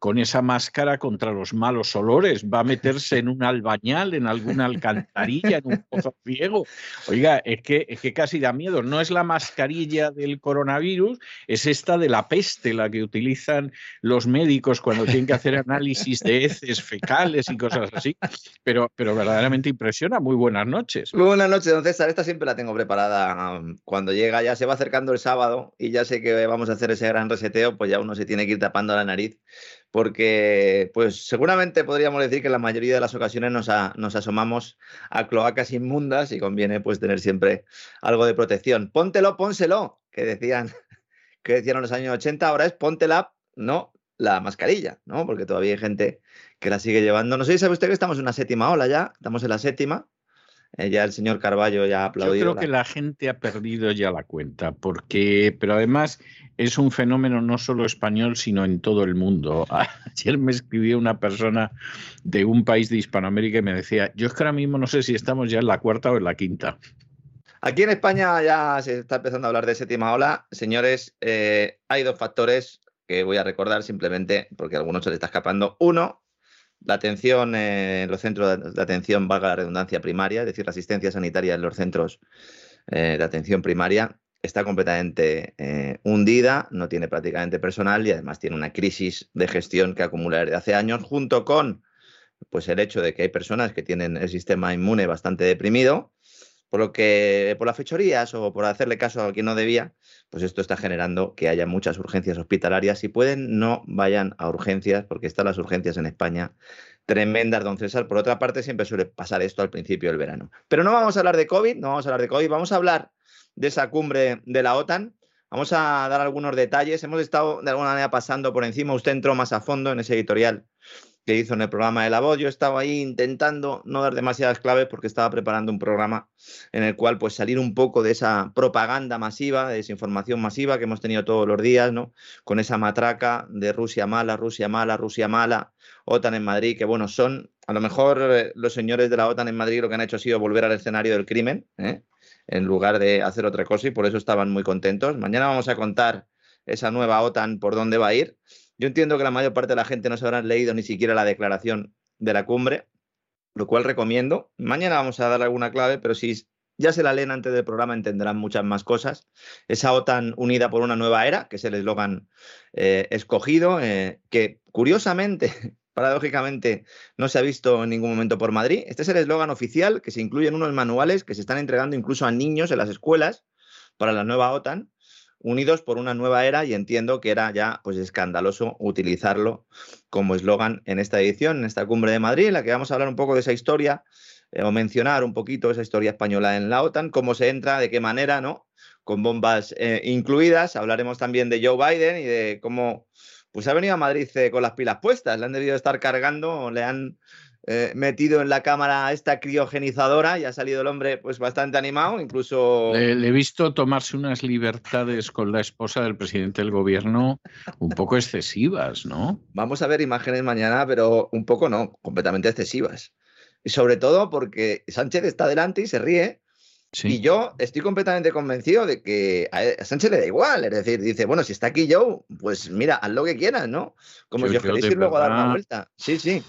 con esa máscara contra los malos olores? ¿Va a meterse en un albañal, en alguna alcantarilla, en un pozo ciego? Oiga, es que, es que casi da miedo. No es la mascarilla del coronavirus, es esta de la peste, la que utilizan los médicos cuando tienen que hacer análisis de heces fecales y cosas así. Pero, pero verdaderamente impresiona. Muy buenas noches. Muy buenas noches, don César. Esta siempre la tengo preparada. Cuando llega, ya se va acercando el sábado y ya sé que vamos a hacer ese gran reseteo, pues ya uno se tiene que ir tapando la nariz, porque pues seguramente podríamos decir que en la mayoría de las ocasiones nos, asomamos a cloacas inmundas y conviene pues tener siempre algo de protección. Póntelo, pónselo, que decían, que decían en los años 80, ahora es póntela, no la mascarilla, ¿no? Porque todavía hay gente que la sigue llevando. No sé si sabe usted que estamos en una séptima ola ya, estamos en la séptima, Eh, ya el señor Carballo ya ha aplaudido. Yo creo que la gente ha perdido ya la cuenta, porque, pero además es un fenómeno no solo español, sino en todo el mundo. Ayer me escribió una persona de un país de Hispanoamérica y me decía, yo es que ahora mismo no sé si estamos ya en la cuarta o en la quinta. Aquí en España ya se está empezando a hablar de séptima ola. Señores, eh, hay dos factores que voy a recordar simplemente porque a algunos se les está escapando. Uno, la atención en los centros de atención, valga la redundancia primaria, es decir, la asistencia sanitaria en los centros eh, de atención primaria está completamente eh, hundida, no tiene prácticamente personal y además tiene una crisis de gestión que acumula desde hace años, junto con pues, el hecho de que hay personas que tienen el sistema inmune bastante deprimido por lo que, por las fechorías o por hacerle caso a quien no debía, pues esto está generando que haya muchas urgencias hospitalarias. Si pueden, no vayan a urgencias, porque están las urgencias en España tremendas, don César. Por otra parte, siempre suele pasar esto al principio del verano. Pero no vamos a hablar de COVID, no vamos a hablar de COVID, vamos a hablar de esa cumbre de la OTAN. Vamos a dar algunos detalles. Hemos estado de alguna manera pasando por encima. Usted entró más a fondo en ese editorial que hizo en el programa de la voz. Yo estaba ahí intentando no dar demasiadas claves porque estaba preparando un programa en el cual pues salir un poco de esa propaganda masiva, de desinformación masiva que hemos tenido todos los días, ¿no? Con esa matraca de Rusia mala, Rusia mala, Rusia mala, OTAN en Madrid, que bueno, son a lo mejor eh, los señores de la OTAN en Madrid lo que han hecho ha sido volver al escenario del crimen, ¿eh? en lugar de hacer otra cosa y por eso estaban muy contentos. Mañana vamos a contar esa nueva OTAN por dónde va a ir. Yo entiendo que la mayor parte de la gente no se habrá leído ni siquiera la declaración de la cumbre, lo cual recomiendo. Mañana vamos a dar alguna clave, pero si ya se la leen antes del programa entenderán muchas más cosas. Esa OTAN unida por una nueva era, que es el eslogan eh, escogido, eh, que curiosamente, paradójicamente, no se ha visto en ningún momento por Madrid. Este es el eslogan oficial que se incluye en unos manuales que se están entregando incluso a niños en las escuelas para la nueva OTAN unidos por una nueva era y entiendo que era ya pues escandaloso utilizarlo como eslogan en esta edición, en esta cumbre de Madrid, en la que vamos a hablar un poco de esa historia eh, o mencionar un poquito esa historia española en la OTAN, cómo se entra, de qué manera, ¿no? Con bombas eh, incluidas. Hablaremos también de Joe Biden y de cómo pues ha venido a Madrid eh, con las pilas puestas, le han debido estar cargando, le han eh, metido en la cámara esta criogenizadora y ha salido el hombre pues bastante animado, incluso... Le, he visto tomarse unas libertades con la esposa del presidente del gobierno un poco excesivas, ¿no? Vamos a ver imágenes mañana, pero un poco no, completamente excesivas. Y sobre todo porque Sánchez está delante y se ríe. Y yo estoy completamente convencido de que a Sánchez le da igual. Es decir, dice, bueno, si está aquí yo, pues mira, haz lo que quieras, ¿no? Como si os queréis ir luego a dar una vuelta. Sí, sí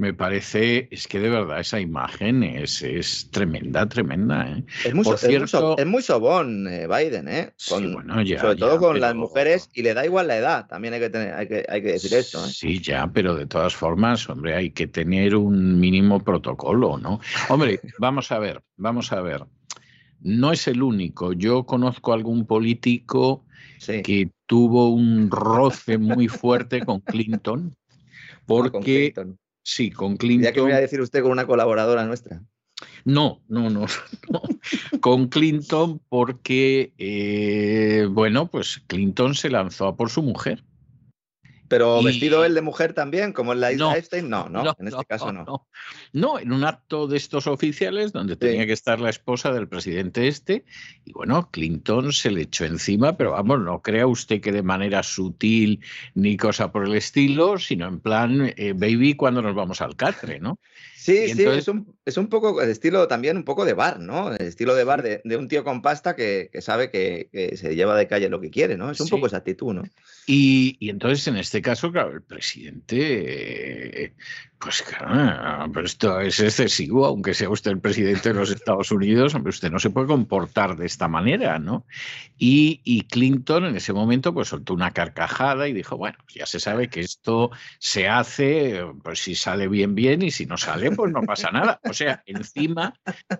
me parece, es que de verdad esa imagen es, es tremenda, tremenda. ¿eh? Es, muy, es, muy, sobón eh, Biden, ¿eh? sobre todo con las mujeres y le da igual la edad, también hay que, tener, hay que, hay que decir esto. ¿eh? Sí, ya, pero de todas formas, hombre, hay que tener un mínimo protocolo, ¿no? Hombre, vamos a ver, vamos a ver. No es el único. Yo conozco algún político que tuvo un roce muy fuerte con Clinton porque Sí, con Clinton. Ya que voy a decir usted con una colaboradora nuestra. No, no, no, Con Clinton porque, eh, bueno, pues Clinton se lanzó a por su mujer. Pero vestido él de mujer también, como en la isla no, No, no, en este caso no. no. en un acto de estos oficiales donde tenía que estar la esposa del presidente este, y bueno, Clinton se le echó encima, pero vamos, no crea usted que de manera sutil ni cosa por el estilo, sino en plan, eh, baby, cuando nos vamos al catre, ¿no? Sí, sí, es un, es un poco el estilo también un poco de bar, ¿no? El estilo de bar de, un tío con pasta que, sabe que, se lleva de calle lo que quiere, ¿no? Es un poco esa actitud, ¿no? Y, y, entonces en este caso, claro, el presidente pues claro, esto es excesivo, aunque sea usted el presidente de los Estados Unidos, hombre, usted no se puede comportar de esta manera, ¿no? Y, y, Clinton en ese momento pues soltó una carcajada y dijo, bueno, pues ya se sabe que esto se hace, pues si sale bien, bien, y si no sale, pues no pasa nada. O sea, encima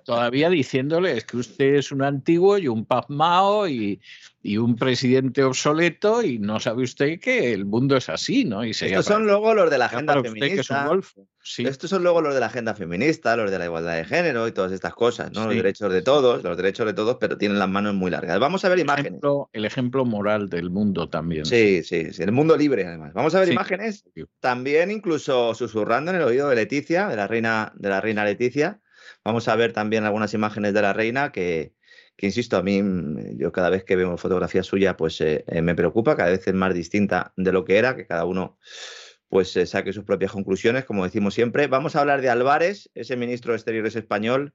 todavía diciéndole es que usted es un antiguo y un pasmao y, y un presidente obsoleto y no sabe usted que el mundo es así, ¿no? Y Estos son luego los de la agenda feminista. Estos son luego los de la agenda feminista, los de la igualdad de género y todas estas cosas, ¿no? Los derechos de todos, los derechos de todos, pero tienen las manos muy largas. Vamos a ver imágenes. el ejemplo moral del mundo también. Sí, sí, sí, el mundo libre además. Vamos a ver imágenes. También incluso susurrando en el oído de Leticia, de la reina, de la reina Leticia Vamos a ver también algunas imágenes de la reina que, que insisto, a mí, mm, yo cada vez que veo fotografía suya, pues eh, eh, me preocupa, cada vez es más distinta de lo que era, que cada uno pues eh, saque sus propias conclusiones, como decimos siempre. Vamos a hablar de Álvarez, ese ministro de Exteriores español,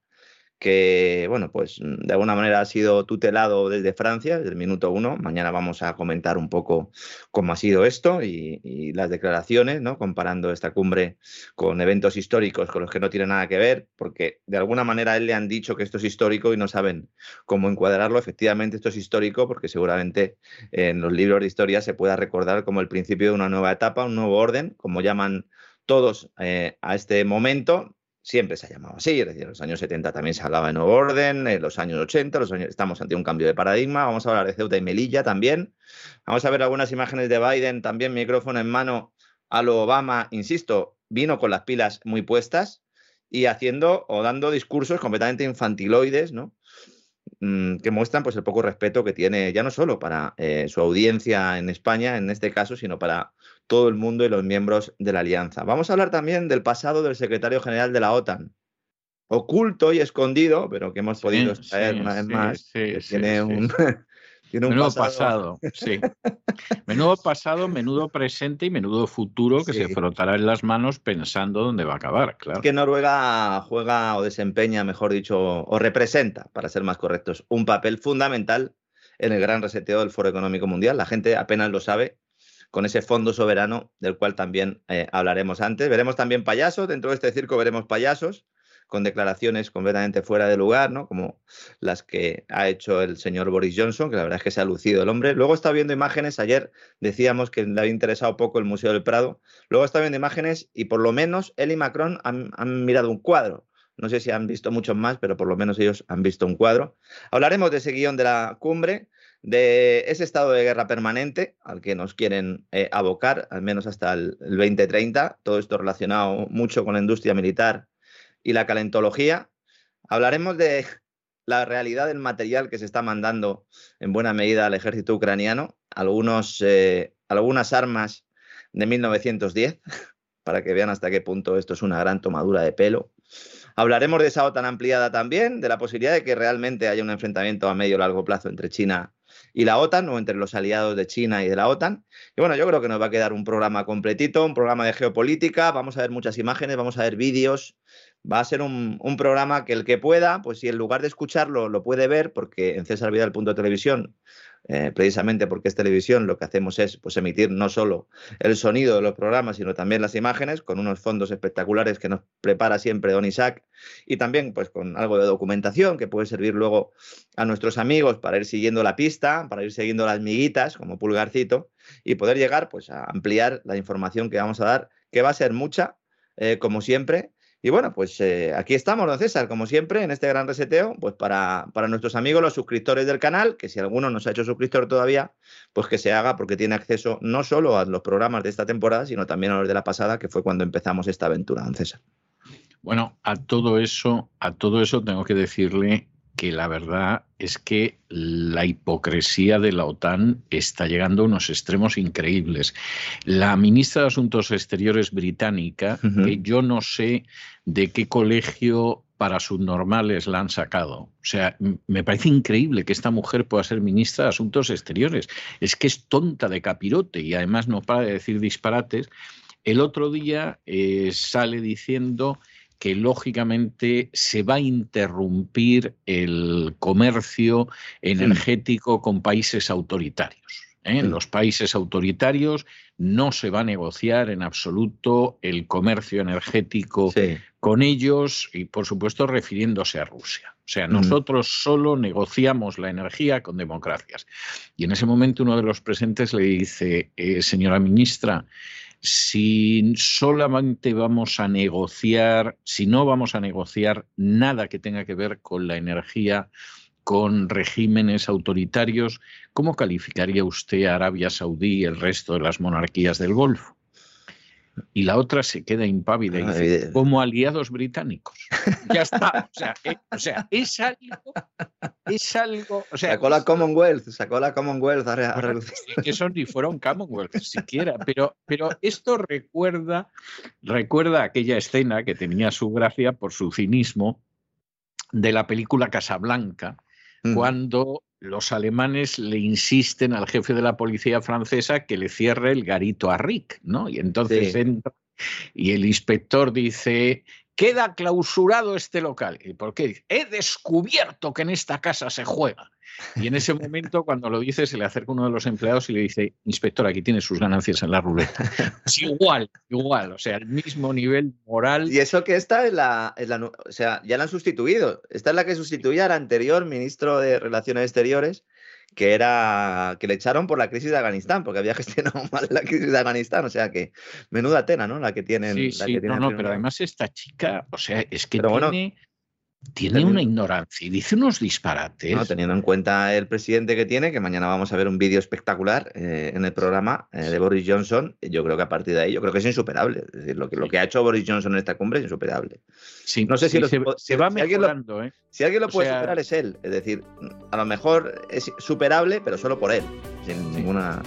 que, bueno, pues de alguna manera ha sido tutelado desde Francia, desde el minuto uno. Mañana vamos a comentar un poco cómo ha sido esto y, las declaraciones, ¿no? Comparando esta cumbre con eventos históricos con los que no tiene nada que ver, porque de alguna manera él le han dicho que esto es histórico y no saben cómo encuadrarlo. Efectivamente, esto es histórico porque seguramente en los libros de historia se pueda recordar como el principio de una nueva etapa, un nuevo orden, como llaman todos eh, a este momento, siempre se ha llamado así, es decir, en los años 70 también se hablaba de nuevo orden, en los años 80 los estamos ante un cambio de paradigma, vamos a hablar de Ceuta y Melilla también, vamos a ver algunas imágenes de Biden, también micrófono en mano a lo Obama, insisto, vino con las pilas muy puestas y haciendo o dando discursos completamente infantiloides, ¿no? Mm, que muestran pues el poco respeto que tiene ya no solo para eh, su audiencia en España en este caso, sino para todo el mundo y los miembros de la alianza. Vamos a hablar también del pasado del secretario general de la OTAN, oculto y escondido, pero que hemos podido extraer una vez más. tiene un, menudo pasado. sí. Menudo pasado, menudo presente y menudo futuro que se frotará en las manos pensando dónde va a acabar, claro. Que Noruega juega o desempeña, mejor dicho, o representa, para ser más correctos, un papel fundamental en el gran reseteo del Foro Económico Mundial. La gente apenas lo sabe con ese fondo soberano del cual también eh, hablaremos antes. Veremos también payasos, dentro de este circo veremos payasos con declaraciones completamente fuera de lugar, ¿no? Como las que ha hecho el señor Boris Johnson, que la verdad es que se ha lucido el hombre. Luego está viendo imágenes, ayer decíamos que le había interesado poco el Museo del Prado. Luego está viendo imágenes y por lo menos él y Macron han, han mirado un cuadro. No sé si han visto muchos más, pero por lo menos ellos han visto un cuadro. Hablaremos de ese guion de la cumbre, de ese estado de guerra permanente al que nos quieren eh, abocar, al menos hasta el, 2030. Todo esto relacionado mucho con la industria militar y la calentología. Hablaremos de la realidad del material que se está mandando en buena medida al ejército ucraniano, algunos, eh, algunas armas de 1910, para que vean hasta qué punto esto es una gran tomadura de pelo. Hablaremos de esa OTAN ampliada también, de la posibilidad de que realmente haya un enfrentamiento a medio o largo plazo entre China y la OTAN, o entre los aliados de China y de la OTAN. Y bueno, yo creo que nos va a quedar un programa completito, un programa de geopolítica, vamos a ver muchas imágenes, vamos a ver vídeos, va a ser un, programa que el que pueda, pues si en lugar de escucharlo lo puede ver, porque en César Vidal televisión eh, precisamente porque es televisión, lo que hacemos es pues, emitir no solo el sonido de los programas, sino también las imágenes, con unos fondos espectaculares que nos prepara siempre Don Isaac, y también pues, con algo de documentación que puede servir luego a nuestros amigos para ir siguiendo la pista, para ir siguiendo las miguitas, como pulgarcito, y poder llegar pues, a ampliar la información que vamos a dar, que va a ser mucha, eh, como siempre, y bueno, pues eh, aquí estamos, don César, como siempre, en este gran reseteo, pues para, para, nuestros amigos, los suscriptores del canal, que si alguno no se ha hecho suscriptor todavía, pues que se haga porque tiene acceso no solo a los programas de esta temporada, sino también a los de la pasada, que fue cuando empezamos esta aventura, don César. Bueno, a todo eso, a todo eso tengo que decirle que la verdad es que la hipocresía de la OTAN está llegando a unos extremos increíbles. La ministra de Asuntos Exteriores británica, que yo no sé de qué colegio para subnormales la han sacado. O sea, me parece increíble que esta mujer pueda ser ministra de Asuntos Exteriores. Es que es tonta de capirote y además no para de decir disparates. El otro día eh, sale diciendo que lógicamente se va a interrumpir el comercio energético con países autoritarios. ¿eh? En los países autoritarios no se va a negociar en absoluto el comercio energético con ellos y, por supuesto, refiriéndose a Rusia. O sea, nosotros solo negociamos la energía con democracias. Y en ese momento uno de los presentes le dice, eh, señora ministra, si solamente vamos a negociar, si no vamos a negociar nada que tenga que ver con la energía, con regímenes autoritarios, ¿cómo calificaría usted a Arabia Saudí y el resto de las monarquías del Golfo? Y la otra se queda impávida y dice, como aliados británicos. Ya está. O sea, eh, o sea, es algo, es algo. O sea, sacó la Commonwealth, sacó la Commonwealth Que eso ni fuera un Commonwealth siquiera, pero, pero esto recuerda, recuerda aquella escena que tenía su gracia por su cinismo de la película Casablanca, cuando los alemanes le insisten al jefe de la policía francesa que le cierre el garito a Rick, ¿no? Y entonces entra y el inspector dice, queda clausurado este local. ¿Y por qué? He descubierto que en esta casa se juega. Y en ese momento, cuando lo dice, se le acerca uno de los empleados y le dice, inspector, aquí tiene sus ganancias en la ruleta. Es igual, igual, o sea, el mismo nivel moral. Y eso que esta es la, o sea, ya la han sustituido. Esta es la que sustituía al anterior ministro de Relaciones Exteriores, que era que le echaron por la crisis de Afganistán, porque había gestionado mal la crisis de Afganistán, o sea que menuda tena, ¿no? La que tienen. Sí, sí, no, no, pero además esta chica, o sea, es que tiene tiene una ignorancia y dice unos disparates. No, teniendo en cuenta el presidente que tiene, que mañana vamos a ver un vídeo espectacular eh, en el programa eh, de Boris Johnson, yo creo que a partir de ahí, yo creo que es insuperable. Es decir, lo que, lo que ha hecho Boris Johnson en esta cumbre es insuperable. Sí, no sé si, se, va mejorando. Alguien lo, Si alguien lo puede superar es él. Es decir, a lo mejor es superable, pero solo por él, sin ninguna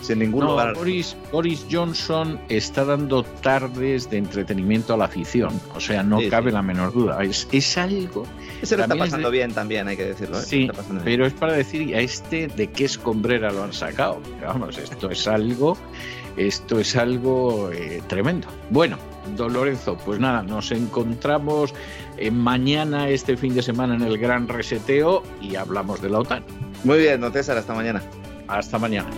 sin ningún Boris, Boris, Johnson está dando tardes de entretenimiento a la afición, o sea, no cabe la menor duda. Es, es algo. Se lo está pasando bien también, hay que decirlo. ¿eh? Sí, pero es para decir, a este de qué escombrera lo han sacado. Vamos, esto es algo, esto es algo eh, tremendo. Bueno, don Lorenzo, pues nada, nos encontramos eh, mañana, este fin de semana, en el Gran Reseteo y hablamos de la OTAN. Muy bien, don César, hasta mañana. Hasta mañana.